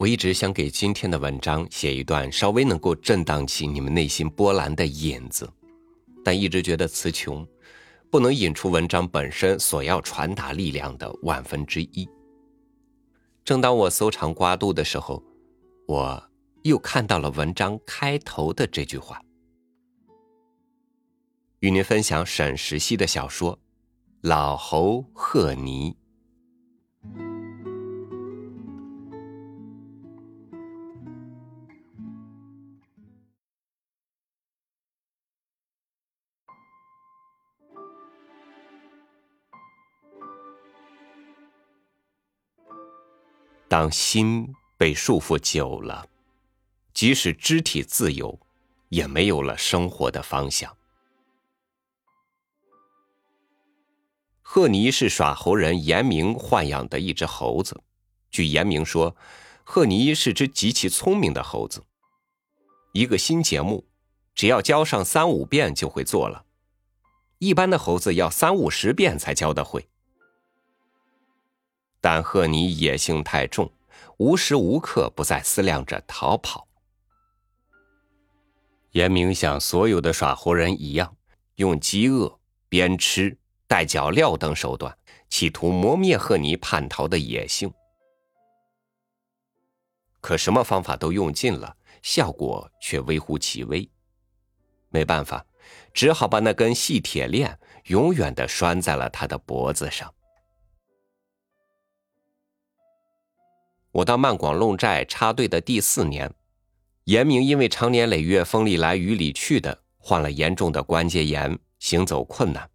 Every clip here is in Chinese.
我一直想给今天的文章写一段稍微能够震荡起你们内心波澜的引子，但一直觉得词穷，不能引出文章本身所要传达力量的万分之一。正当我搜肠刮肚的时候，我又看到了文章开头的这句话，与您分享沈石溪的小说《老侯贺尼》。当心被束缚久了，即使肢体自由，也没有了生活的方向。赫尼是耍猴人严明豢养的一只猴子。据严明说，赫尼是只极其聪明的猴子。一个新节目，只要教上三五遍就会做了，一般的猴子要三五十遍才教得会。但赫尼野性太重，无时无刻不在思量着逃跑。严明像所有的耍猴人一样，用饥饿、鞭笞、带脚镣等手段，企图磨灭赫尼叛逃的野性。可什么方法都用尽了，效果却微乎其微。没办法，只好把那根细铁链永远的拴在了他的脖子上。我到曼广弄寨插队的第四年，严明因为常年累月风里来雨里去的，患了严重的关节炎，行走困难，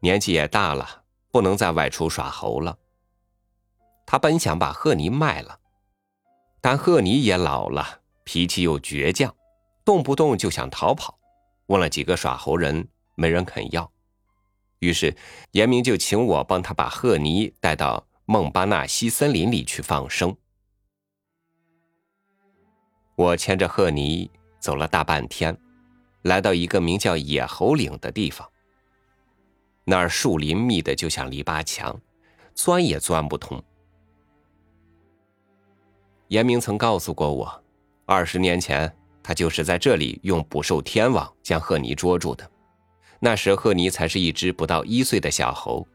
年纪也大了，不能再外出耍猴了。他本想把贺尼卖了，但贺尼也老了，脾气又倔强，动不动就想逃跑。问了几个耍猴人，没人肯要，于是严明就请我帮他把贺尼带到孟巴纳西森林里去放生。我牵着贺尼走了大半天，来到一个名叫野猴岭的地方。那儿树林密的就像篱笆墙，钻也钻不通。严明曾告诉过我，二十年前他就是在这里用捕兽天网将贺尼捉住的。那时贺尼才是一只不到一岁的小猴。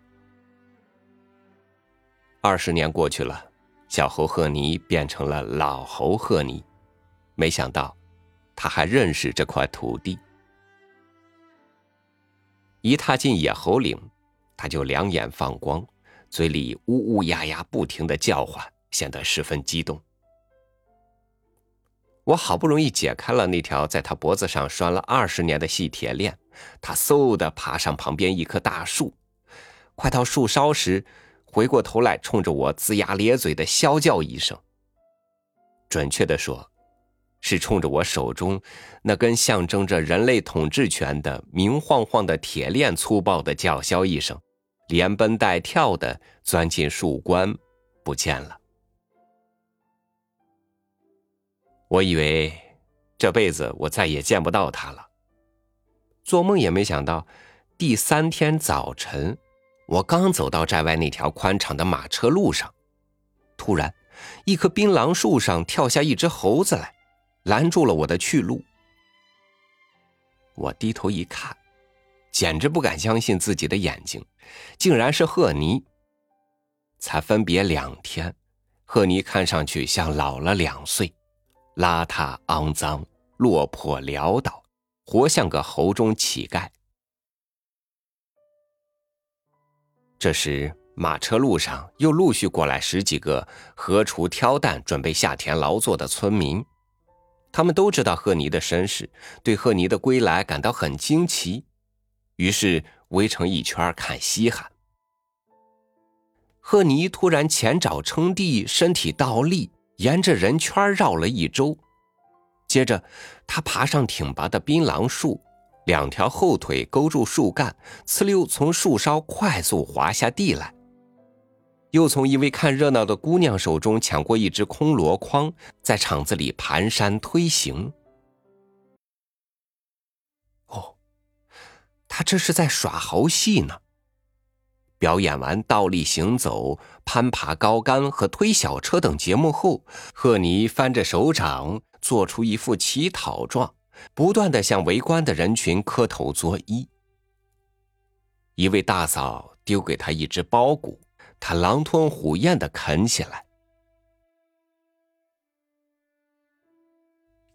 二十年过去了，小猴贺尼变成了老猴贺尼。没想到，他还认识这块土地。一踏进野猴岭，他就两眼放光，嘴里呜呜呀呀不停的叫唤，显得十分激动。我好不容易解开了那条在他脖子上拴了二十年的细铁链，他嗖的爬上旁边一棵大树，快到树梢时，回过头来冲着我龇牙咧嘴的啸叫一声。准确的说。是冲着我手中那根象征着人类统治权的明晃晃的铁链粗暴的叫嚣一声，连奔带跳的钻进树冠，不见了。我以为这辈子我再也见不到他了，做梦也没想到，第三天早晨，我刚走到寨外那条宽敞的马车路上，突然，一棵槟榔树上跳下一只猴子来。拦住了我的去路。我低头一看，简直不敢相信自己的眼睛，竟然是赫尼。才分别两天，赫尼看上去像老了两岁，邋遢、肮脏、落魄、潦倒，活像个猴中乞丐。这时，马车路上又陆续过来十几个荷锄挑担、准备下田劳作的村民。他们都知道赫尼的身世，对赫尼的归来感到很惊奇，于是围成一圈看稀罕。赫尼突然前爪撑地，身体倒立，沿着人圈绕了一周，接着他爬上挺拔的槟榔树，两条后腿勾住树干，呲溜从树梢快速滑下地来。又从一位看热闹的姑娘手中抢过一只空箩筐，在场子里蹒跚推行。哦，他这是在耍猴戏呢。表演完倒立行走、攀爬高杆和推小车等节目后，赫尼翻着手掌，做出一副乞讨状，不断的向围观的人群磕头作揖。一位大嫂丢给他一只包谷，他狼吞虎咽的啃起来。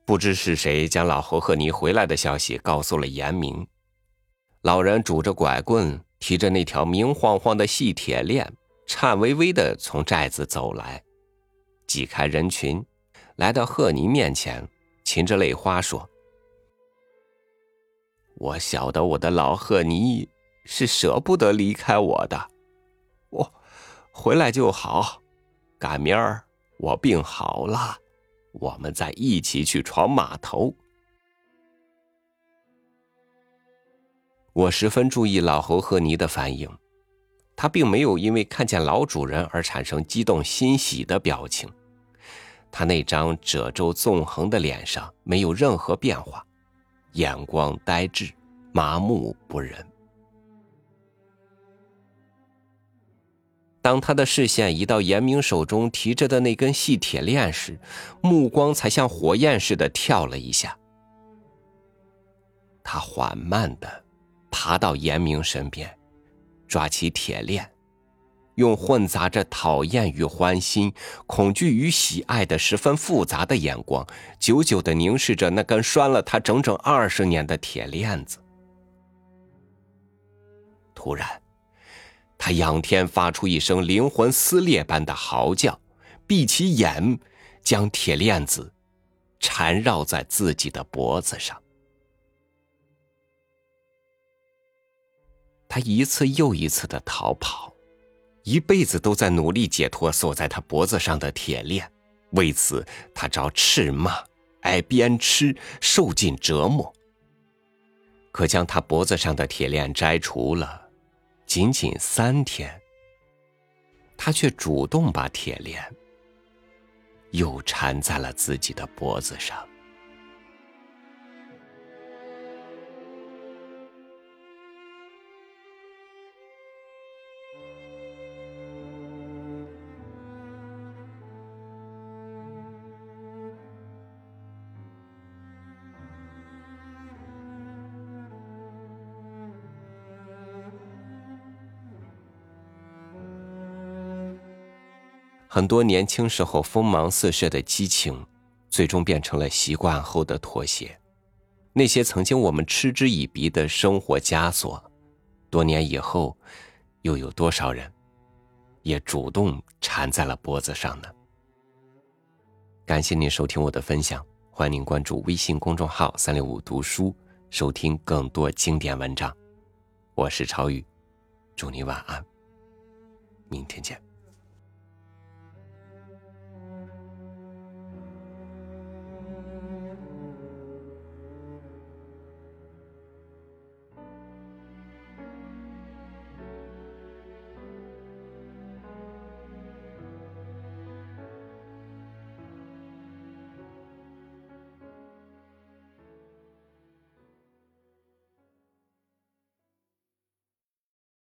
不知是谁将老侯和尼回来的消息告诉了严明，老人拄着拐棍。提着那条明晃晃的细铁链，颤巍巍的从寨子走来，挤开人群，来到赫尼面前，噙着泪花说：“我晓得我的老赫尼是舍不得离开我的，回来就好。赶明儿我病好了，我们再一起去闯码头。”我十分注意老侯和尼的反应，他并没有因为看见老主人而产生激动欣喜的表情，他那张褶皱纵横的脸上没有任何变化，眼光呆滞，麻木不仁。当他的视线移到严明手中提着的那根细铁链时，目光才像火焰似的跳了一下，他缓慢的。爬到严明身边，抓起铁链，用混杂着讨厌与欢心、恐惧与喜爱的十分复杂的眼光，久久的凝视着那根拴了他整整二十年的铁链子。突然，他仰天发出一声灵魂撕裂般的嚎叫，闭起眼，将铁链子缠绕在自己的脖子上。他一次又一次的逃跑，一辈子都在努力解脱锁在他脖子上的铁链。为此，他遭斥骂、挨鞭笞、受尽折磨。可将他脖子上的铁链摘除了，仅仅三天，他却主动把铁链又缠在了自己的脖子上。很多年轻时候锋芒四射的激情，最终变成了习惯后的妥协。那些曾经我们嗤之以鼻的生活枷锁，多年以后，又有多少人，也主动缠在了脖子上呢？感谢您收听我的分享，欢迎您关注微信公众号“三六五读书”，收听更多经典文章。我是超宇，祝你晚安，明天见。